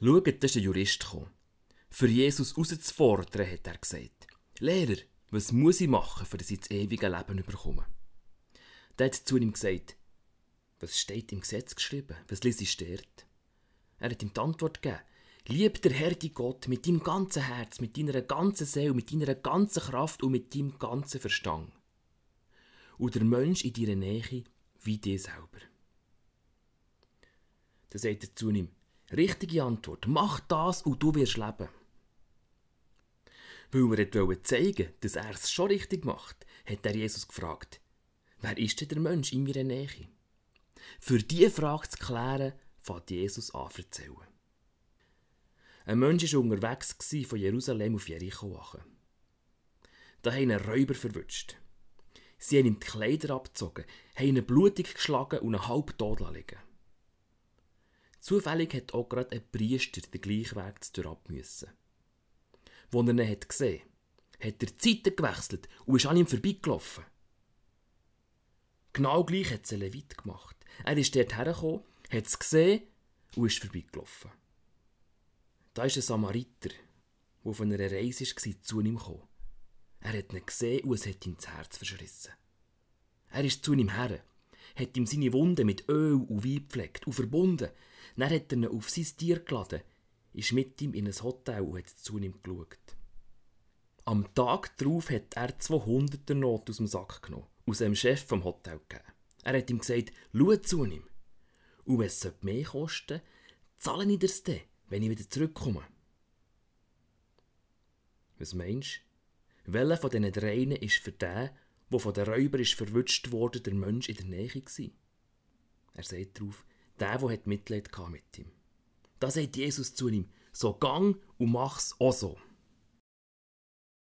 Schaut, da ist ein Jurist gekommen. Für Jesus herauszufordern, hat er gesagt. Lehrer, was muss ich machen, für dass ich das ewige Leben bekomme? Der hat zu ihm gesagt, was steht im Gesetz geschrieben? Was liest ich dort? Er hat ihm die Antwort gegeben. Lieb der Herr, die Gott, mit deinem ganzen Herz, mit deiner ganzen Seele, mit deiner ganzen Kraft und mit deinem ganzen Verstand. Und der Mensch in deiner Nähe wie dir selber. Dann sagt er zu ihm, richtige Antwort, mach das und du wirst leben. Weil er wollte zeigen, dass er es schon richtig macht, hat er Jesus gefragt, wer ist denn der Mensch in meiner Nähe? Für diese Frage zu klären, fängt Jesus an zu erzählen. Ein Mensch war unterwegs von Jerusalem auf Jericho. Da haben ihn Räuber verwünscht. Sie haben ihm die Kleider abgezogen, haben ihn blutig geschlagen und ihn halb tot liegen Zufällig hat auch gerade ein Priester den gleichen Weg zu ab müssen. Als er ihn gesehen hat, hat er die Seite gewechselt und ist an ihm vorbeigelaufen. Genau gleich hat es ein Levit gemacht. Er ist dort hergekommen, hat es gesehen und ist vorbeigelaufen. Da ist ein Samariter, der auf einer Reise war, zu ihm gekommen. Er hat ihn gesehen und es hat ihm das Herz verschrissen. Er ist zu ihm her, hat ihm seine Wunde mit Öl und Wein gepflegt und verbunden. Dann hat er ihn auf sein Tier geladen, ist mit ihm in ein Hotel und hat zu ihm geschaut. Am Tag darauf hat er 200er Not aus dem Sack genommen, aus dem Chef vom Hotel gegeben. Er hat ihm gesagt, schau zu ihm. Und wenn es mehr kosten zahle ich dir's dann, wenn ich wieder zurückkomme. Was meinst du? Welcher von diesen dreien ist für den, der von den Räubern ist verwünscht wurde, der Mensch in der Nähe war? Er sagt darauf, der, der Mitleid mit ihm. Da sagt Jesus zu ihm, so gang und mach's auch so.